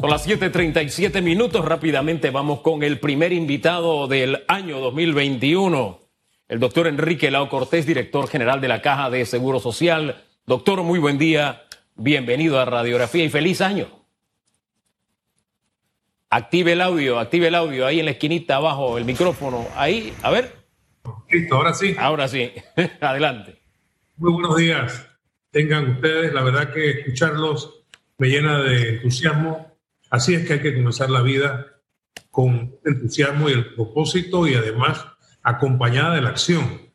Son las 7:37 minutos. Rápidamente vamos con el primer invitado del año 2021, el doctor Enrique Lao Cortés, director general de la Caja de Seguro Social. Doctor, muy buen día. Bienvenido a Radiografía y feliz año. Active el audio, active el audio ahí en la esquinita abajo, el micrófono. Ahí, a ver. Listo, ahora sí. Ahora sí. Adelante. Muy buenos días. Tengan ustedes, la verdad que escucharlos me llena de entusiasmo Así es que hay que comenzar la vida con entusiasmo y el propósito y además acompañada de la acción.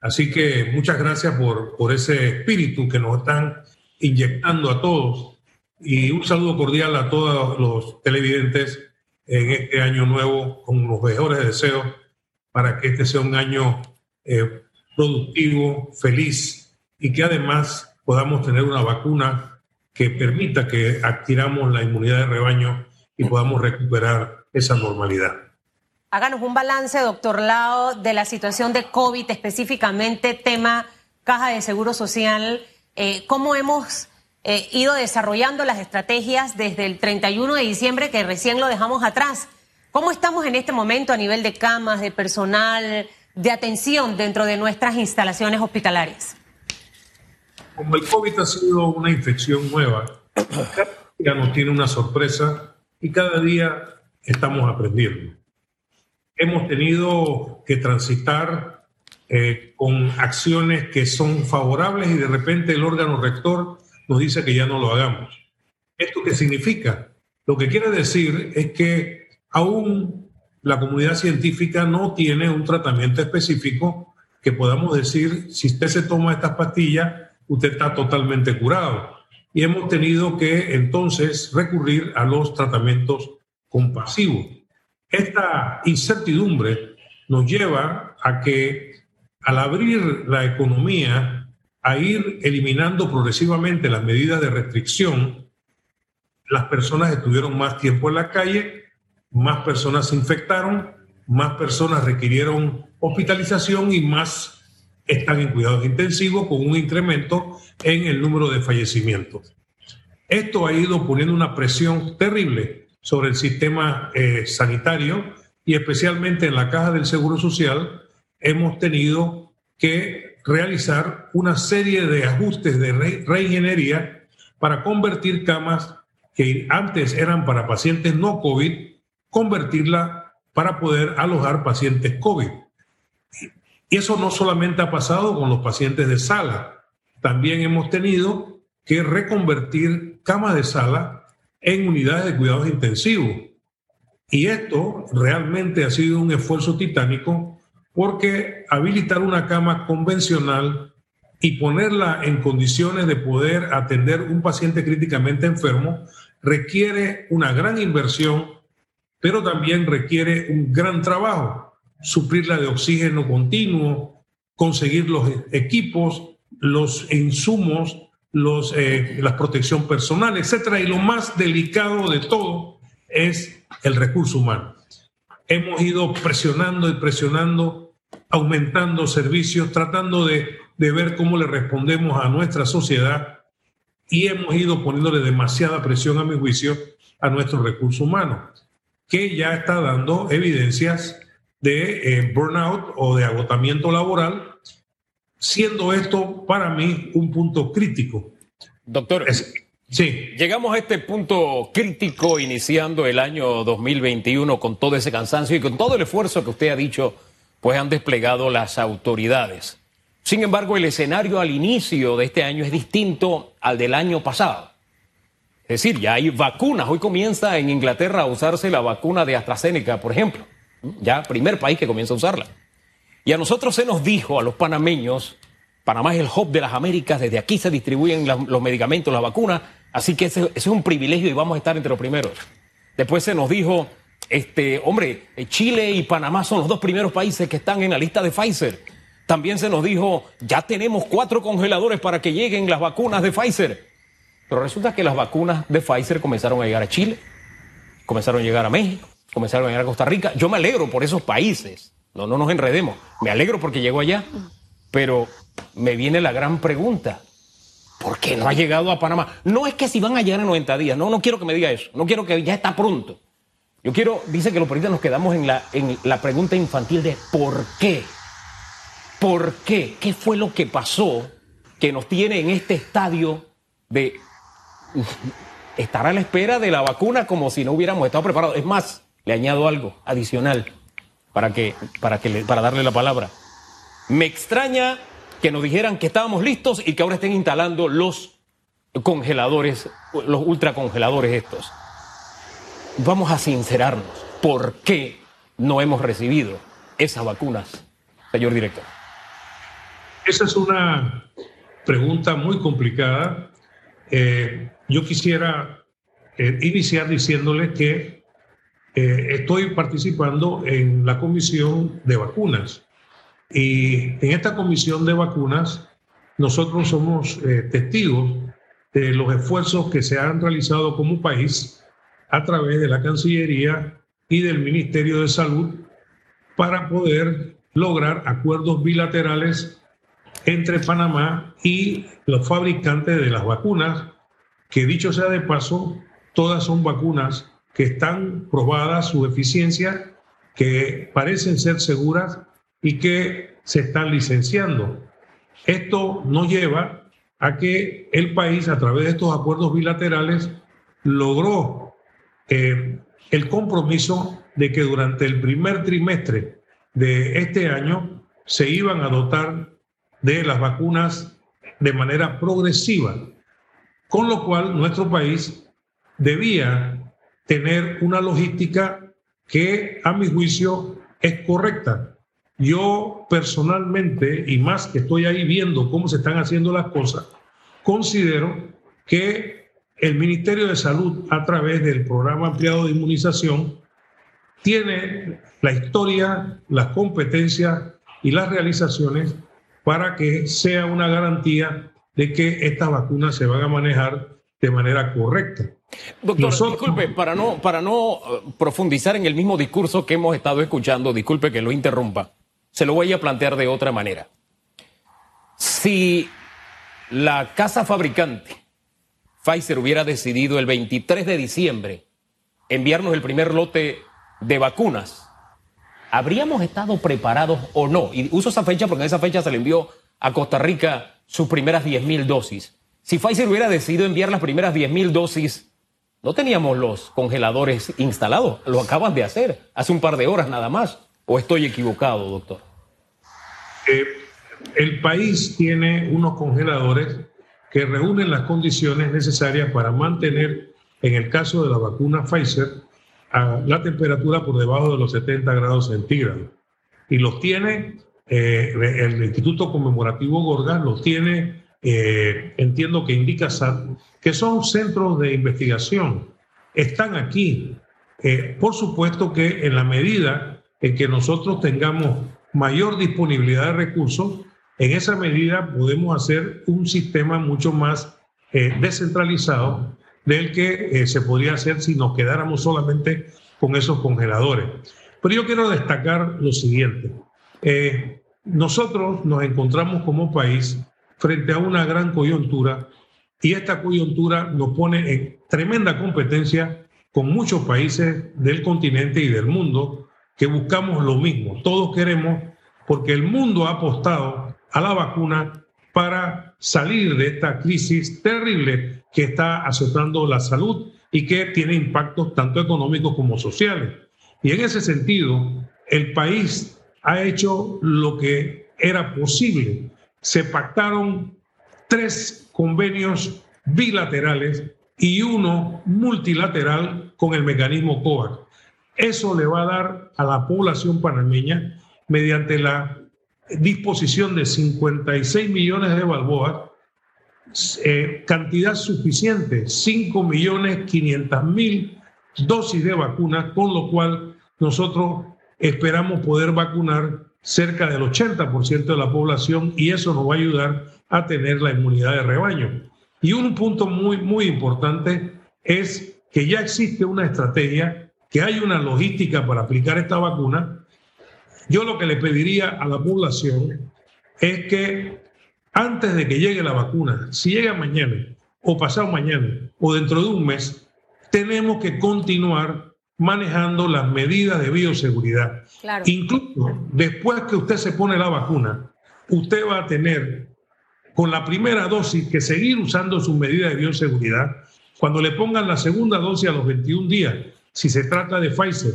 Así que muchas gracias por, por ese espíritu que nos están inyectando a todos y un saludo cordial a todos los televidentes en este año nuevo con los mejores deseos para que este sea un año eh, productivo, feliz y que además podamos tener una vacuna que permita que adquiramos la inmunidad de rebaño y podamos recuperar esa normalidad. Háganos un balance, doctor Lao, de la situación de COVID, específicamente tema caja de seguro social. Eh, ¿Cómo hemos eh, ido desarrollando las estrategias desde el 31 de diciembre, que recién lo dejamos atrás? ¿Cómo estamos en este momento a nivel de camas, de personal, de atención dentro de nuestras instalaciones hospitalarias? Como el COVID ha sido una infección nueva, cada día nos tiene una sorpresa y cada día estamos aprendiendo. Hemos tenido que transitar eh, con acciones que son favorables y de repente el órgano rector nos dice que ya no lo hagamos. ¿Esto qué significa? Lo que quiere decir es que aún la comunidad científica no tiene un tratamiento específico que podamos decir, si usted se toma estas pastillas, usted está totalmente curado. Y hemos tenido que entonces recurrir a los tratamientos compasivos. Esta incertidumbre nos lleva a que al abrir la economía, a ir eliminando progresivamente las medidas de restricción, las personas estuvieron más tiempo en la calle, más personas se infectaron, más personas requirieron hospitalización y más están en cuidados intensivos con un incremento en el número de fallecimientos. Esto ha ido poniendo una presión terrible sobre el sistema eh, sanitario y especialmente en la caja del Seguro Social hemos tenido que realizar una serie de ajustes de reingeniería para convertir camas que antes eran para pacientes no COVID, convertirla para poder alojar pacientes COVID. Y eso no solamente ha pasado con los pacientes de sala, también hemos tenido que reconvertir camas de sala en unidades de cuidados intensivos. Y esto realmente ha sido un esfuerzo titánico porque habilitar una cama convencional y ponerla en condiciones de poder atender un paciente críticamente enfermo requiere una gran inversión, pero también requiere un gran trabajo suplirla de oxígeno continuo, conseguir los equipos, los insumos, los, eh, la protección personal, etcétera. Y lo más delicado de todo es el recurso humano. Hemos ido presionando y presionando, aumentando servicios, tratando de, de ver cómo le respondemos a nuestra sociedad y hemos ido poniéndole demasiada presión, a mi juicio, a nuestro recurso humano, que ya está dando evidencias de eh, burnout o de agotamiento laboral, siendo esto para mí un punto crítico. Doctor, sí. llegamos a este punto crítico iniciando el año 2021 con todo ese cansancio y con todo el esfuerzo que usted ha dicho, pues han desplegado las autoridades. Sin embargo, el escenario al inicio de este año es distinto al del año pasado. Es decir, ya hay vacunas. Hoy comienza en Inglaterra a usarse la vacuna de AstraZeneca, por ejemplo. Ya, primer país que comienza a usarla. Y a nosotros se nos dijo, a los panameños, Panamá es el hub de las Américas, desde aquí se distribuyen los medicamentos, las vacunas, así que ese, es un privilegio y vamos a estar entre los primeros. Después se nos dijo, este, hombre, Chile y Panamá son los dos primeros países que están en la lista de Pfizer. También se nos dijo, ya tenemos cuatro congeladores para que lleguen las vacunas de Pfizer. Pero resulta que las vacunas de Pfizer comenzaron a llegar a Chile, comenzaron a llegar a México, comenzaron a llegar a Costa Rica. Yo me alegro por esos países. No, no nos enredemos. Me alegro porque llegó allá. Pero me viene la gran pregunta. ¿Por qué no ha llegado a Panamá? No es que si van a llegar en 90 días, no, no quiero que me diga eso, no quiero que ya está pronto. Yo quiero, dice que los periodistas nos quedamos en la, en la pregunta infantil de ¿por qué? ¿Por qué? ¿Qué fue lo que pasó que nos tiene en este estadio de estar a la espera de la vacuna como si no hubiéramos estado preparados? Es más, le añado algo adicional para, que, para, que para darle la palabra. Me extraña que nos dijeran que estábamos listos y que ahora estén instalando los congeladores, los ultracongeladores estos. Vamos a sincerarnos. ¿Por qué no hemos recibido esas vacunas, señor director? Esa es una pregunta muy complicada. Eh, yo quisiera eh, iniciar diciéndole que eh, estoy participando en la comisión de vacunas. Y en esta comisión de vacunas, nosotros somos eh, testigos de los esfuerzos que se han realizado como país a través de la Cancillería y del Ministerio de Salud para poder lograr acuerdos bilaterales entre Panamá y los fabricantes de las vacunas, que dicho sea de paso, todas son vacunas que están probadas su eficiencia, que parecen ser seguras y que se están licenciando. Esto nos lleva a que el país, a través de estos acuerdos bilaterales, logró eh, el compromiso de que durante el primer trimestre de este año se iban a dotar de las vacunas de manera progresiva, con lo cual nuestro país debía tener una logística que a mi juicio es correcta. Yo personalmente, y más que estoy ahí viendo cómo se están haciendo las cosas, considero que el Ministerio de Salud, a través del programa ampliado de inmunización, tiene la historia, las competencias y las realizaciones para que sea una garantía de que estas vacunas se van a manejar de manera correcta. Doctor, disculpe, para no, para no eh, profundizar en el mismo discurso que hemos estado escuchando, disculpe que lo interrumpa. Se lo voy a plantear de otra manera. Si la casa fabricante, Pfizer, hubiera decidido el 23 de diciembre enviarnos el primer lote de vacunas, ¿habríamos estado preparados o no? Y uso esa fecha porque en esa fecha se le envió a Costa Rica sus primeras 10.000 dosis. Si Pfizer hubiera decidido enviar las primeras 10.000 dosis, no teníamos los congeladores instalados. Lo acaban de hacer hace un par de horas nada más. ¿O estoy equivocado, doctor? el país tiene unos congeladores que reúnen las condiciones necesarias para mantener, en el caso de la vacuna Pfizer, la temperatura por debajo de los 70 grados centígrados. Y los tiene eh, el Instituto Conmemorativo Gorgas, los tiene, eh, entiendo que indica que son centros de investigación. Están aquí. Eh, por supuesto que en la medida en que nosotros tengamos mayor disponibilidad de recursos, en esa medida podemos hacer un sistema mucho más eh, descentralizado del que eh, se podría hacer si nos quedáramos solamente con esos congeladores. Pero yo quiero destacar lo siguiente. Eh, nosotros nos encontramos como país frente a una gran coyuntura y esta coyuntura nos pone en tremenda competencia con muchos países del continente y del mundo que buscamos lo mismo. Todos queremos, porque el mundo ha apostado a la vacuna para salir de esta crisis terrible que está azotando la salud y que tiene impactos tanto económicos como sociales. Y en ese sentido, el país ha hecho lo que era posible. Se pactaron tres convenios bilaterales y uno multilateral con el mecanismo COVAX. Eso le va a dar a la población panameña, mediante la disposición de 56 millones de balboas, eh, cantidad suficiente, 5 millones 500 mil dosis de vacunas, con lo cual nosotros esperamos poder vacunar cerca del 80% de la población y eso nos va a ayudar a tener la inmunidad de rebaño. Y un punto muy, muy importante es que ya existe una estrategia que hay una logística para aplicar esta vacuna, yo lo que le pediría a la población es que antes de que llegue la vacuna, si llega mañana o pasado mañana o dentro de un mes, tenemos que continuar manejando las medidas de bioseguridad. Incluso después que usted se pone la vacuna, usted va a tener con la primera dosis que seguir usando sus medidas de bioseguridad. Cuando le pongan la segunda dosis a los 21 días, si se trata de Pfizer,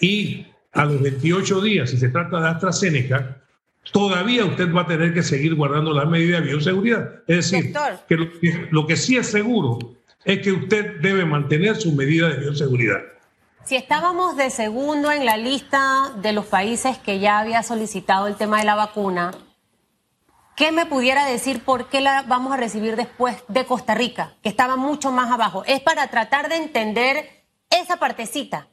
y a los 28 días, si se trata de AstraZeneca, todavía usted va a tener que seguir guardando las medidas de bioseguridad. Es decir, que lo, que sí es seguro es que usted debe mantener sus medidas de bioseguridad. Si estábamos de segundo en la lista de los países que ya había solicitado el tema de la vacuna, ¿qué me pudiera decir por qué la vamos a recibir después de Costa Rica, que estaba mucho más abajo? Es para tratar de entender esa partecita,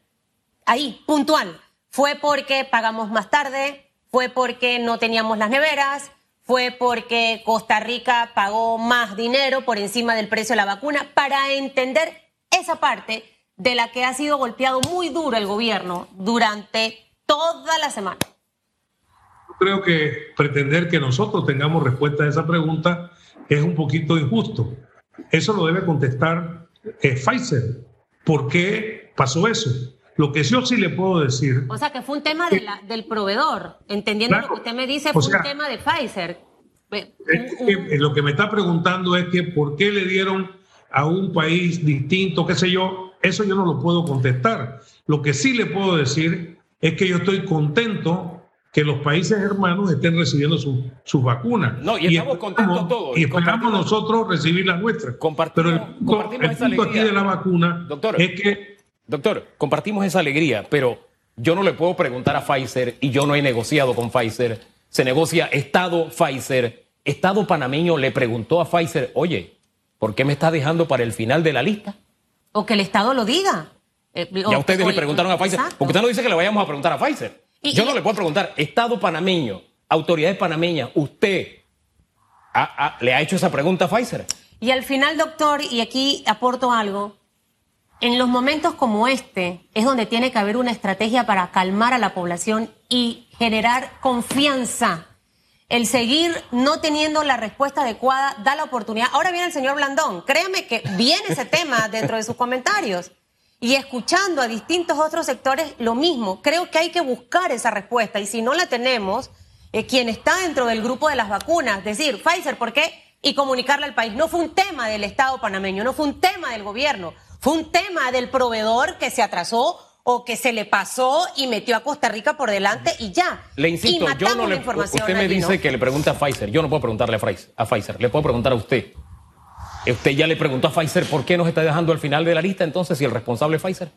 ahí, puntual. ¿Fue porque pagamos más tarde? fue porque no teníamos las neveras, fue porque Costa Rica pagó más dinero por encima del precio de la vacuna, para entender esa parte de la que ha sido golpeado muy duro el gobierno durante toda la semana. Creo que pretender que nosotros tengamos respuesta a esa pregunta es un poquito injusto. Eso lo debe contestar eh, Pfizer. ¿Por qué pasó eso? Lo que yo sí le puedo decir. O sea, que fue un tema del proveedor. Entendiendo lo que usted me dice, fue un tema de Pfizer. lo que me está preguntando es que por qué le dieron a un país distinto, qué sé yo. Eso yo no lo puedo contestar. Lo que sí le puedo decir es que yo estoy contento que los países hermanos estén recibiendo sus su vacunas. No, y estamos contentos todos. Y esperamos nosotros recibir las nuestras. Pero el, el punto aquí de la vacuna es que Doctor, compartimos esa alegría, pero yo no le puedo preguntar a Pfizer y yo no he negociado con Pfizer. Se negocia Estado Pfizer. Estado panameño le preguntó a Pfizer, oye, ¿por qué me está dejando para el final de la lista? O que el Estado lo diga. Eh, ya ustedes le preguntaron a Pfizer, porque usted no dice que le vayamos a preguntar a Pfizer. yo no le puedo preguntar, Estado panameño, autoridades panameñas, usted le ha hecho esa pregunta a Pfizer. Y al final, doctor, y aquí aporto algo, en los momentos como este es donde tiene que haber una estrategia para calmar a la población y generar confianza. El seguir no teniendo la respuesta adecuada da la oportunidad. Ahora viene el señor Blandón. Créame que viene ese tema dentro de sus comentarios. Y escuchando a distintos otros sectores, lo mismo. Creo que hay que buscar esa respuesta. Y si no la tenemos, eh, quien está dentro del grupo de las vacunas, decir, Pfizer, ¿por qué? Y comunicarle al país. No fue un tema del Estado panameño, no fue un tema del gobierno fue un tema del proveedor que se atrasó o que se le pasó y metió a Costa Rica por delante y ya. Le insisto, yo no le. Usted me dice que le pregunta a Pfizer. Yo no puedo preguntarle a Pfizer. Le puedo preguntar a usted. Usted ya le preguntó a Pfizer por qué nos está dejando al final de la lista, entonces, si el responsable es Pfizer.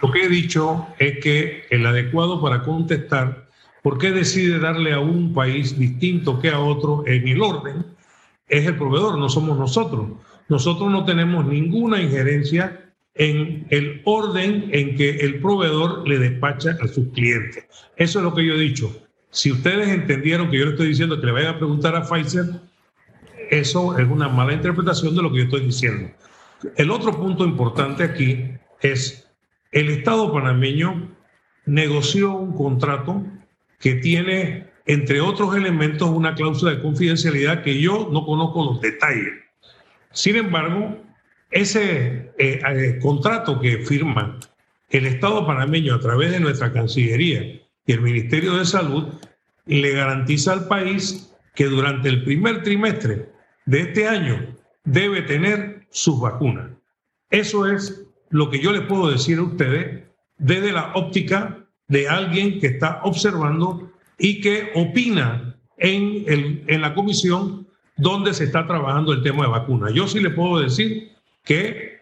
Lo que he dicho es que el adecuado para contestar por qué decide darle a un país distinto que a otro en el orden es el proveedor, no somos nosotros. Nosotros no tenemos ninguna injerencia en el orden en que el proveedor le despacha a sus clientes. Eso es lo que yo he dicho. Si ustedes entendieron que yo le estoy diciendo que le vayan a preguntar a Pfizer, eso es una mala interpretación de lo que yo estoy diciendo. El otro punto importante aquí es el Estado panameño negoció un contrato que tiene, entre otros elementos, una cláusula de confidencialidad que yo no conozco los detalles sin embargo, ese eh, eh, contrato que firma el Estado panameño a través de nuestra Cancillería y el Ministerio de Salud le garantiza al país que durante el primer trimestre de este año debe tener sus vacunas. Eso es lo que yo les puedo decir a ustedes desde la óptica de alguien que está observando y que opina en, el, en la comisión dónde se está trabajando el tema de vacunas. Yo sí le puedo decir que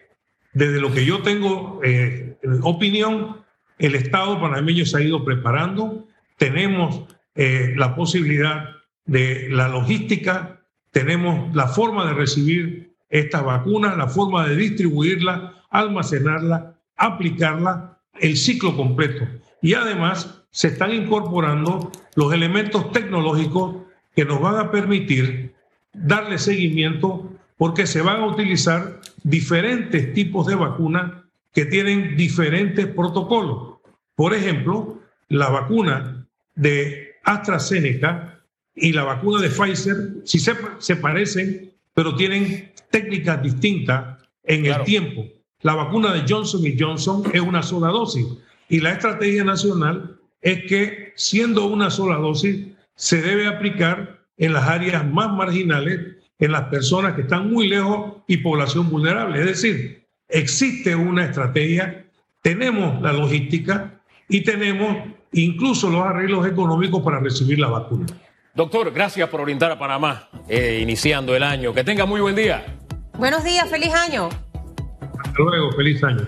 desde lo que yo tengo eh, opinión, el Estado panameño se ha ido preparando, tenemos eh, la posibilidad de la logística, tenemos la forma de recibir estas vacunas, la forma de distribuirla, almacenarla, aplicarla, el ciclo completo. Y además se están incorporando los elementos tecnológicos que nos van a permitir darle seguimiento porque se van a utilizar diferentes tipos de vacunas que tienen diferentes protocolos. Por ejemplo, la vacuna de AstraZeneca y la vacuna de Pfizer, sí se, se parecen, pero tienen técnicas distintas en el tiempo. La vacuna de Johnson y Johnson es una sola dosis y la estrategia nacional es que siendo una sola dosis se debe aplicar en las áreas más marginales, en las personas que están muy lejos y población vulnerable. Es decir, existe una estrategia, tenemos la logística y tenemos incluso los arreglos económicos para recibir la vacuna. Doctor, gracias por orientar a Panamá, eh, iniciando el año. Que tenga muy buen día. Buenos días, feliz año. Hasta luego, feliz año.